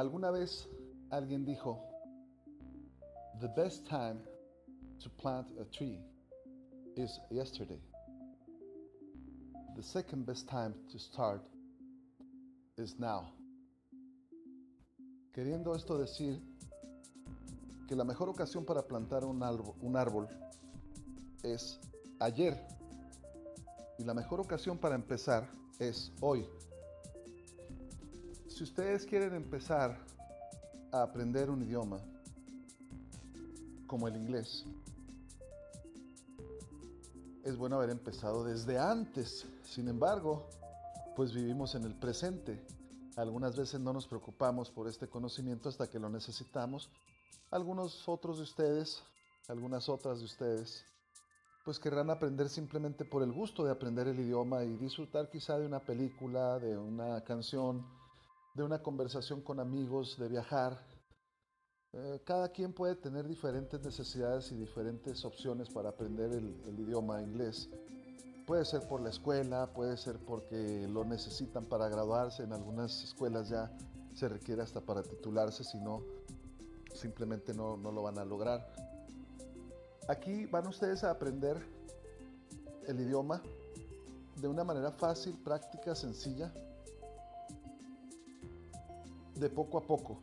Alguna vez alguien dijo, The best time to plant a tree is yesterday. The second best time to start is now. Queriendo esto decir que la mejor ocasión para plantar un árbol, un árbol es ayer y la mejor ocasión para empezar es hoy. Si ustedes quieren empezar a aprender un idioma como el inglés, es bueno haber empezado desde antes. Sin embargo, pues vivimos en el presente. Algunas veces no nos preocupamos por este conocimiento hasta que lo necesitamos. Algunos otros de ustedes, algunas otras de ustedes, pues querrán aprender simplemente por el gusto de aprender el idioma y disfrutar quizá de una película, de una canción, de una conversación con amigos, de viajar. Eh, cada quien puede tener diferentes necesidades y diferentes opciones para aprender el, idioma inglés. Puede ser por la escuela, puede ser porque lo necesitan para graduarse. En algunas escuelas ya se requiere hasta para titularse, si no, simplemente no lo van a lograr. Aquí van ustedes a aprender el idioma de una manera fácil, práctica, sencilla, de poco a poco.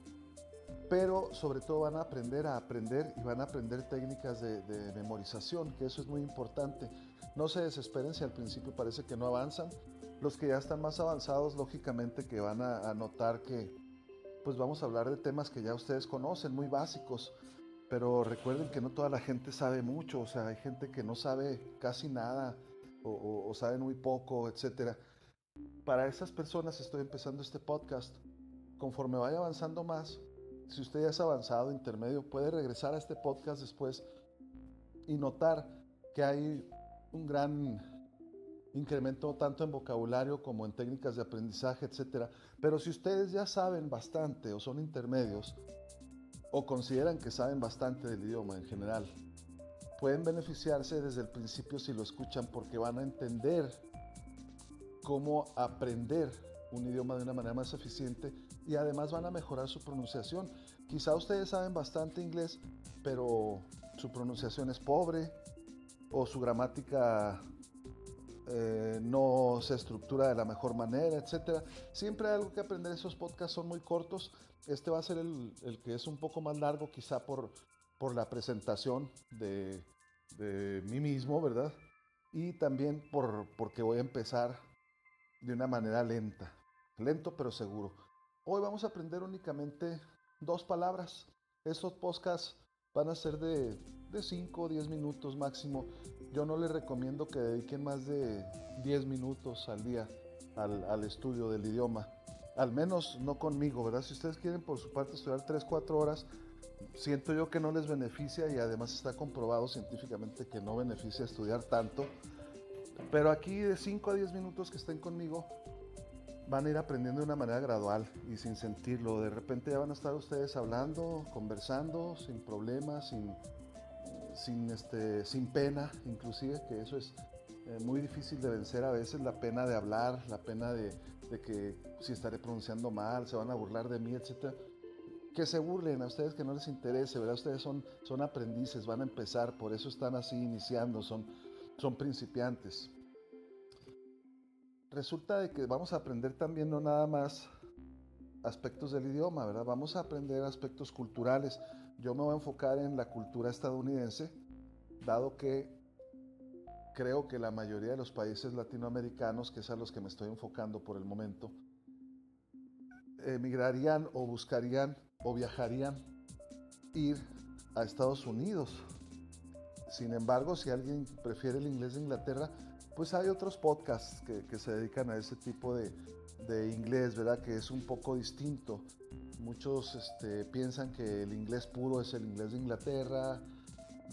Pero sobre todo van a aprender a aprender y van a aprender técnicas de, memorización, que eso es muy importante. No se desesperen si al principio parece que no avanzan. Los que ya están más avanzados, lógicamente que van a, notar que pues vamos a hablar de temas que ya ustedes conocen, muy básicos. Pero recuerden que no toda la gente sabe mucho, o sea, hay gente que no sabe casi nada o, o, saben muy poco, etc. Para esas personas estoy empezando este podcast. Conforme vaya avanzando más, si usted ya es avanzado, intermedio, puede regresar a este podcast después y notar que hay un gran incremento tanto en vocabulario como en técnicas de aprendizaje, etc. Pero si ustedes ya saben bastante o son intermedios o consideran que saben bastante del idioma en general, pueden beneficiarse desde el principio si lo escuchan porque van a entender cómo aprender un idioma de una manera más eficiente y además van a mejorar su pronunciación. Quizá ustedes saben bastante inglés, pero su pronunciación es pobre o su gramática eh, no se estructura de la mejor manera, etc. Siempre hay algo que aprender. Esos podcasts son muy cortos. Este va a ser el, el que es un poco más largo, quizá por, por la presentación de, de mí mismo, ¿verdad? Y también por, porque voy a empezar de una manera lenta, lento pero seguro. Hoy vamos a aprender únicamente dos palabras. Estos podcasts van a ser de, 5 o 10 minutos máximo. Yo no les recomiendo que dediquen más de 10 minutos al día al, al, estudio del idioma. Al menos no conmigo, ¿verdad? Si ustedes quieren por su parte estudiar 3, 4 horas, siento yo que no les beneficia y además está comprobado científicamente que no beneficia estudiar tanto. Pero aquí de 5 a 10 minutos que estén conmigo, van a ir aprendiendo de una manera gradual y sin sentirlo. De repente ya van a estar ustedes hablando, conversando, sin problemas, sin, sin, este, sin pena, inclusive, que eso es eh, muy difícil de vencer a veces, la pena de hablar, la pena de, de, que si estaré pronunciando mal, se van a burlar de mí, etc. Que se burlen a ustedes, que no les interese, ¿verdad? Ustedes son, son aprendices, van a empezar, por eso están así iniciando, son, son principiantes resulta de que vamos a aprender también no nada más aspectos del idioma, ¿verdad? Vamos a aprender aspectos culturales. Yo me voy a enfocar en la cultura estadounidense, dado que creo que la mayoría de los países latinoamericanos, que es a los que me estoy enfocando por el momento, emigrarían o buscarían o viajarían ir a Estados Unidos. Sin embargo, si alguien prefiere el inglés de Inglaterra, pues hay otros podcasts que, se dedican a ese tipo de, de, inglés, ¿verdad? Que es un poco distinto. Muchos este, piensan que el inglés puro es el inglés de Inglaterra.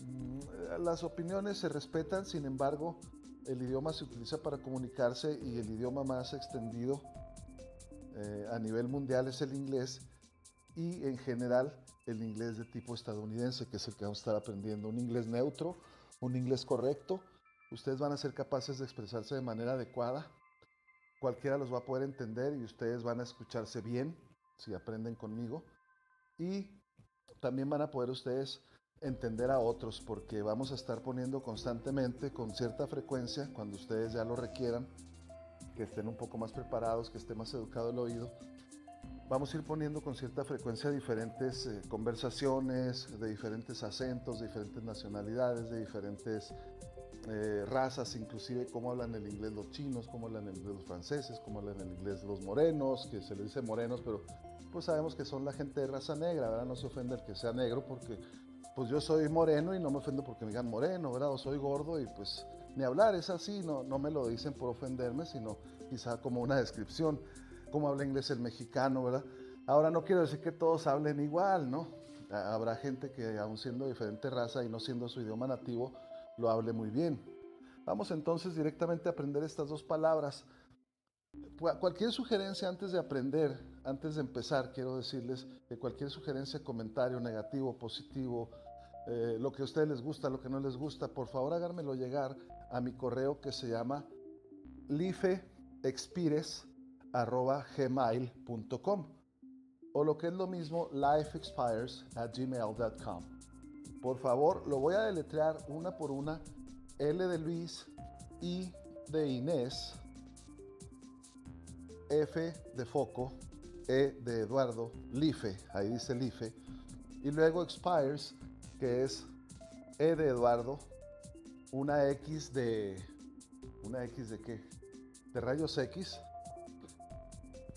Mm, las opiniones se respetan, sin embargo, el idioma se utiliza para comunicarse y el idioma más extendido eh, a nivel mundial es el inglés y en general el inglés de tipo estadounidense, que es el que vamos a estar aprendiendo. Un inglés neutro, un inglés correcto ustedes van a ser capaces de expresarse de manera adecuada, cualquiera los va a poder entender y ustedes van a escucharse bien si aprenden conmigo. Y también van a poder ustedes entender a otros porque vamos a estar poniendo constantemente con cierta frecuencia cuando ustedes ya lo requieran, que estén un poco más preparados, que esté más educado el oído. Vamos a ir poniendo con cierta frecuencia diferentes eh, conversaciones de diferentes acentos, de diferentes nacionalidades, de diferentes eh, razas, inclusive cómo hablan el inglés los chinos, cómo hablan el inglés los franceses, cómo hablan el inglés los morenos, que se les dice morenos, pero pues sabemos que son la gente de raza negra, ¿verdad? No se ofende el que sea negro porque pues yo soy moreno y no me ofendo porque me digan moreno, ¿verdad? O soy gordo y pues ni hablar, es así, no, no me lo dicen por ofenderme, sino quizá como una descripción, cómo habla inglés el mexicano, ¿verdad? Ahora no quiero decir que todos hablen igual, ¿no? Habrá gente que aún siendo diferente raza y no siendo su idioma nativo, lo hable muy bien. Vamos entonces directamente a aprender estas dos palabras. Cualquier sugerencia antes de aprender, antes de empezar, quiero decirles que cualquier sugerencia, comentario negativo, positivo, eh, lo que a ustedes les gusta, lo que no les gusta, por favor háganmelo llegar a mi correo que se llama lifeexpires.gmail.com o lo que es lo mismo, lifeexpires.gmail.com. Por favor, lo voy a deletrear una por una, L de Luis, I de Inés, F de foco, E de Eduardo, LIFE, ahí dice LIFE, y luego expires, que es E de Eduardo, una X de, una X de qué? De rayos X,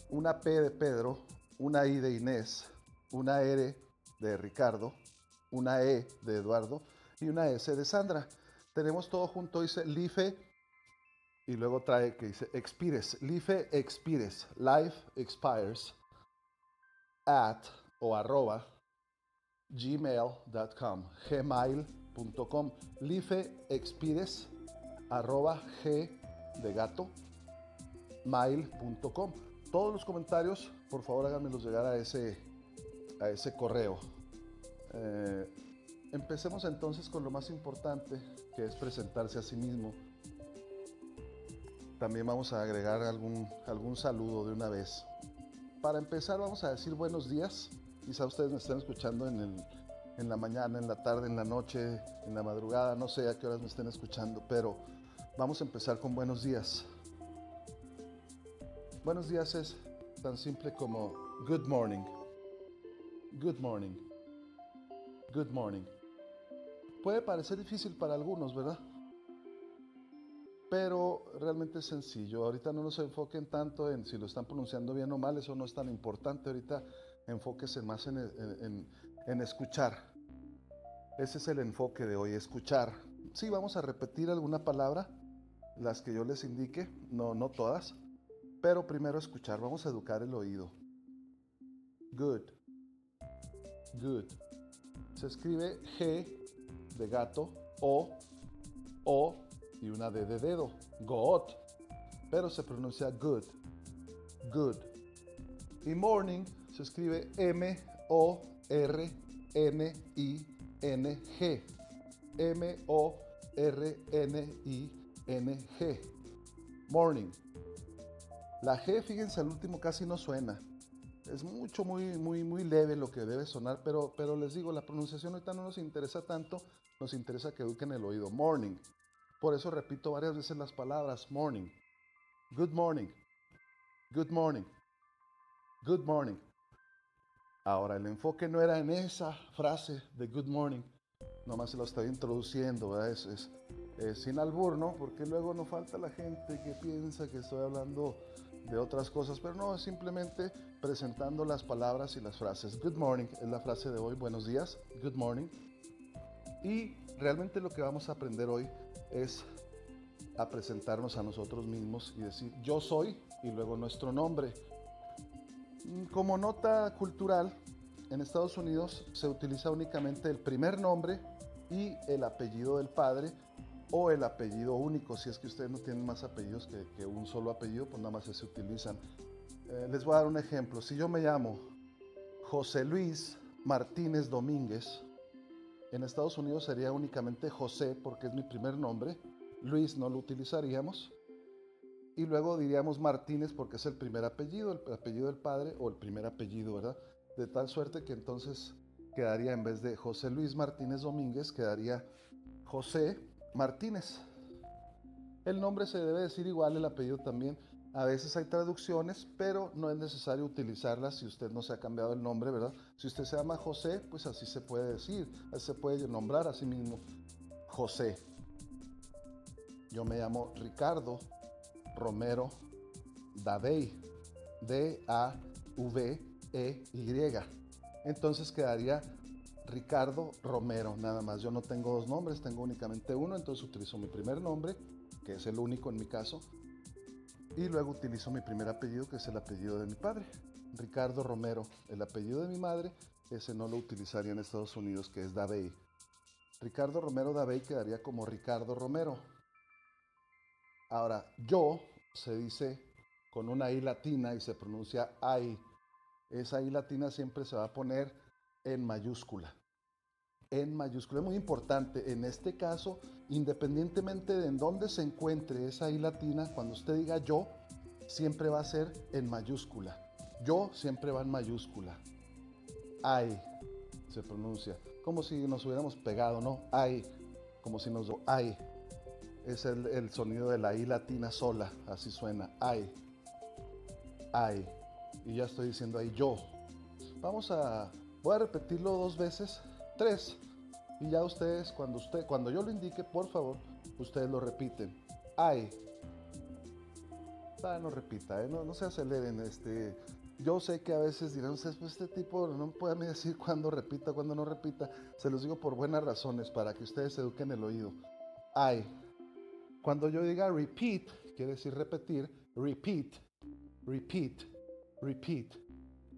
una P de Pedro, una I de Inés, una R de Ricardo, una E de Eduardo y una S de Sandra. Tenemos todo junto, dice LIFE y luego trae que dice expires, life expires, life expires at o arroba gmail.com, gmail.com, life expires arroba g de gato mail.com. Todos los comentarios, por favor háganmelos llegar a ese, a ese correo. Eh, empecemos entonces con lo más importante, que es presentarse a sí mismo también vamos a agregar algún, algún saludo de una vez. Para empezar vamos a decir buenos días. Quizá ustedes me estén escuchando en, en la mañana, en la tarde, en la noche, en la madrugada, no sé a qué horas me estén escuchando, pero vamos a empezar con buenos días. Buenos días es tan simple como good morning. Good morning. Good morning. Puede parecer difícil para algunos, ¿verdad? pero realmente es sencillo. Ahorita no nos enfoquen tanto en si lo están pronunciando bien o mal, eso no es tan importante. Ahorita enfóquese más en, en, escuchar. Ese es el enfoque de hoy, escuchar. Sí, vamos a repetir alguna palabra, las que yo les indique, no, no todas, pero primero escuchar, vamos a educar el oído. Good. Good. Se escribe G de gato, O, O y una D de dedo, got, pero se pronuncia good, good. Y morning se escribe M O R N I N G, M O R N I N G, morning. La G, fíjense, al último casi no suena. Es mucho, muy, muy, muy leve lo que debe sonar, pero, pero les digo, la pronunciación ahorita no nos interesa tanto, nos interesa que eduquen el oído. Morning. Por eso repito varias veces las palabras morning, good morning, good morning, good morning. Ahora, el enfoque no era en esa frase de good morning, nomás se lo estaba introduciendo, ¿verdad? Es, sin albur, ¿no? Porque luego no falta la gente que piensa que estoy hablando de otras cosas, pero no, es simplemente presentando las palabras y las frases. Good morning es la frase de hoy, buenos días, good morning. Y realmente lo que vamos a aprender hoy es a presentarnos a nosotros mismos y decir yo soy y luego nuestro nombre. Mm, como nota cultural, en Estados Unidos se utiliza únicamente el primer nombre y el apellido del padre o el apellido único. Si es que ustedes no tienen más apellidos que, un solo apellido, pues nada más se utilizan. Eh, les voy a dar un ejemplo. Si yo me llamo José Luis Martínez Domínguez, en Estados Unidos sería únicamente José porque es mi primer nombre. Luis no lo utilizaríamos. Y luego diríamos Martínez porque es el primer apellido, el apellido del padre o el primer apellido, ¿verdad? De tal suerte que entonces quedaría en vez de José Luis Martínez Domínguez, quedaría José Martínez. El nombre se debe decir igual, el apellido también. A veces hay traducciones, pero no es necesario utilizarlas si usted no se ha cambiado el nombre, ¿verdad? Si usted se llama José, pues así se puede decir, así se puede nombrar a sí mismo José. Yo me llamo Ricardo Romero Davey, D-A-V-E-Y. Entonces quedaría Ricardo Romero, nada más. Yo no tengo dos nombres, tengo únicamente uno, entonces utilizo mi primer nombre, que es el único en mi caso, y luego utilizo mi primer apellido, que es el apellido de mi padre, Ricardo Romero. El apellido de mi madre, ese no lo utilizaría en Estados Unidos, que es Davey. Ricardo Romero Davey quedaría como Ricardo Romero. Ahora, yo se dice con una I latina y se pronuncia I. Esa I latina siempre se va a poner en mayúscula. En mayúscula. Es muy importante. En este caso, independientemente de en dónde se encuentre esa I latina, cuando usted diga yo, siempre va a ser en mayúscula. Yo siempre va en mayúscula. I se pronuncia. Como si nos hubiéramos pegado, ¿no? I. Como si nos... I es el, sonido de la I latina sola, así suena, ay, ay, y ya estoy diciendo ahí yo. Vamos a, voy a repetirlo dos veces, tres, y ya ustedes, cuando usted, cuando yo lo indique, por favor, ustedes lo repiten, ay. Ah, no repita, ¿eh? no, no se aceleren, este, yo sé que a veces dirán ustedes, pues este tipo no puede decir cuándo repita, cuándo no repita. Se los digo por buenas razones, para que ustedes eduquen el oído. Ay. Cuando yo diga repeat, quiere decir repetir, repeat, repeat, repeat.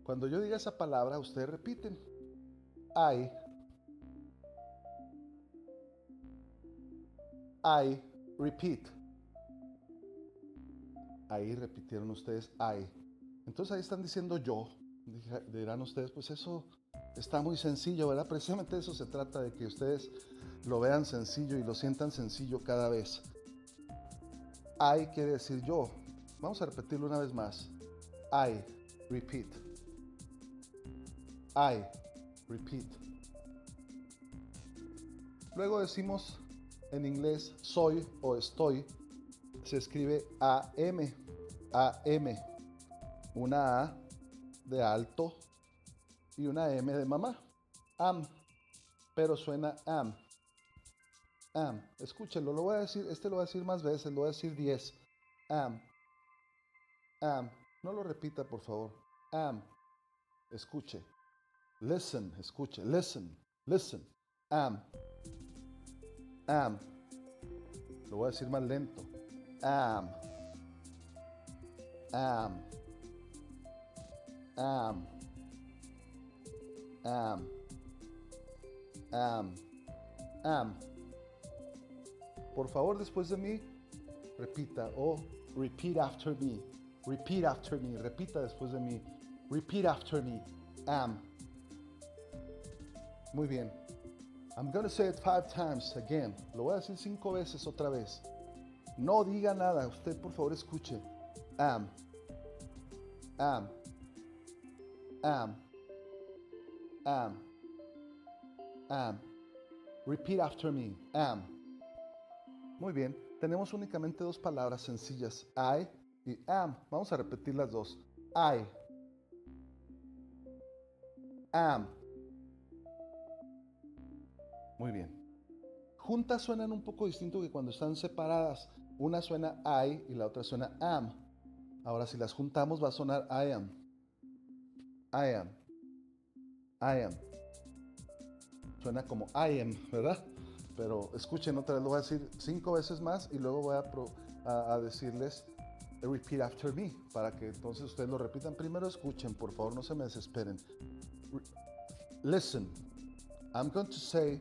Cuando yo diga esa palabra, ustedes repiten. I. I repeat. Ahí repitieron ustedes I. Entonces ahí están diciendo yo. Dirán ustedes, pues eso está muy sencillo, ¿verdad? Precisamente eso se trata de que ustedes lo vean sencillo y lo sientan sencillo cada vez. I quiere decir yo. Vamos a repetirlo una vez más. I, repeat. I, repeat. Luego decimos en inglés soy o estoy. Se escribe AM. AM. Una A de alto y una M de mamá. Am. Pero suena am am. Escúchenlo, lo voy a decir, este lo voy a decir más veces, lo voy a decir 10. Am. Am. No lo repita, por favor. Am. Escuche. Listen, escuche. Listen, listen. Am. Am. Lo voy a decir más lento. Am. Am. Am. Am. Am. Am. Por favor, después de mí, repita o repeat after me. Repeat after me. Repita después de mí. Repeat after me. Am. Muy bien. I'm to say it five times again. Lo voy a decir cinco veces otra vez. No diga nada. Usted, por favor, escuche. Am. Am. Am. Am. Am. Repeat after me. Am. Muy bien, tenemos únicamente dos palabras sencillas, I y am. Vamos a repetir las dos. I. Am. Muy bien. Juntas suenan un poco distinto que cuando están separadas. Una suena I y la otra suena am. Ahora si las juntamos va a sonar I am. I am. I am. Suena como I am, ¿verdad? pero escuchen otra vez, lo voy a decir cinco veces más y luego voy a, a, decirles repeat after me para que entonces ustedes lo repitan. Primero escuchen, por favor, no se me desesperen. Listen, I'm going to say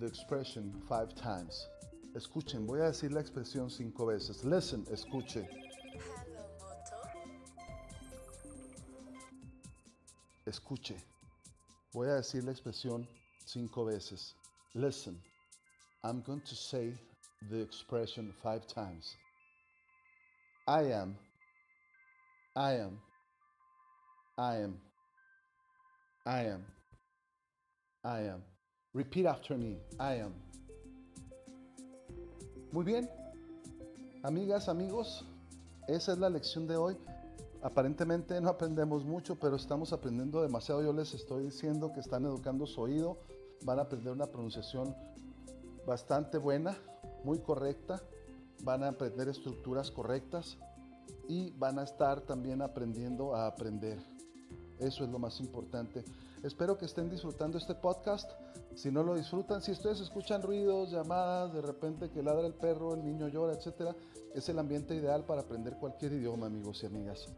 the expression five times. Escuchen, voy a decir la expresión cinco veces. Listen, escuche. Escuche. Voy a decir la expresión cinco veces. Listen. I'm going to say the expression five times. I am. I am. I am. I am. I am. Repeat after me. I am. Muy bien. Amigas, amigos, esa es la lección de hoy. Aparentemente no aprendemos mucho, pero estamos aprendiendo demasiado. Yo les estoy diciendo que están educando su oído. Van a aprender una pronunciación bastante buena, muy correcta. Van a aprender estructuras correctas y van a estar también aprendiendo a aprender. Eso es lo más importante. Espero que estén disfrutando este podcast. Si no lo disfrutan, si ustedes escuchan ruidos, llamadas, de repente que ladra el perro, el niño llora, etcétera, es el ambiente ideal para aprender cualquier idioma, amigos y amigas.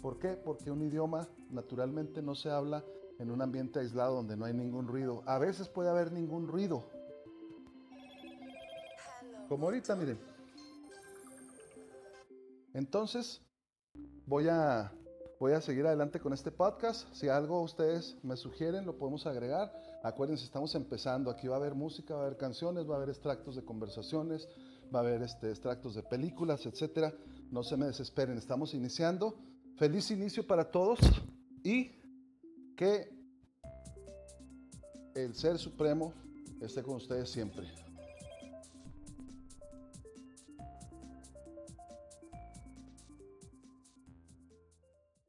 ¿Por qué? Porque un idioma naturalmente no se habla en un ambiente aislado donde no hay ningún ruido. A veces puede haber ningún ruido. Como ahorita, miren. Entonces, voy a, voy a seguir adelante con este podcast. Si algo ustedes me sugieren, lo podemos agregar. Acuérdense, estamos empezando. Aquí va a haber música, va a haber canciones, va a haber extractos de conversaciones, va a haber este, extractos de películas, etcétera. No se me desesperen, estamos iniciando. Feliz inicio para todos y que el Ser Supremo esté con ustedes siempre.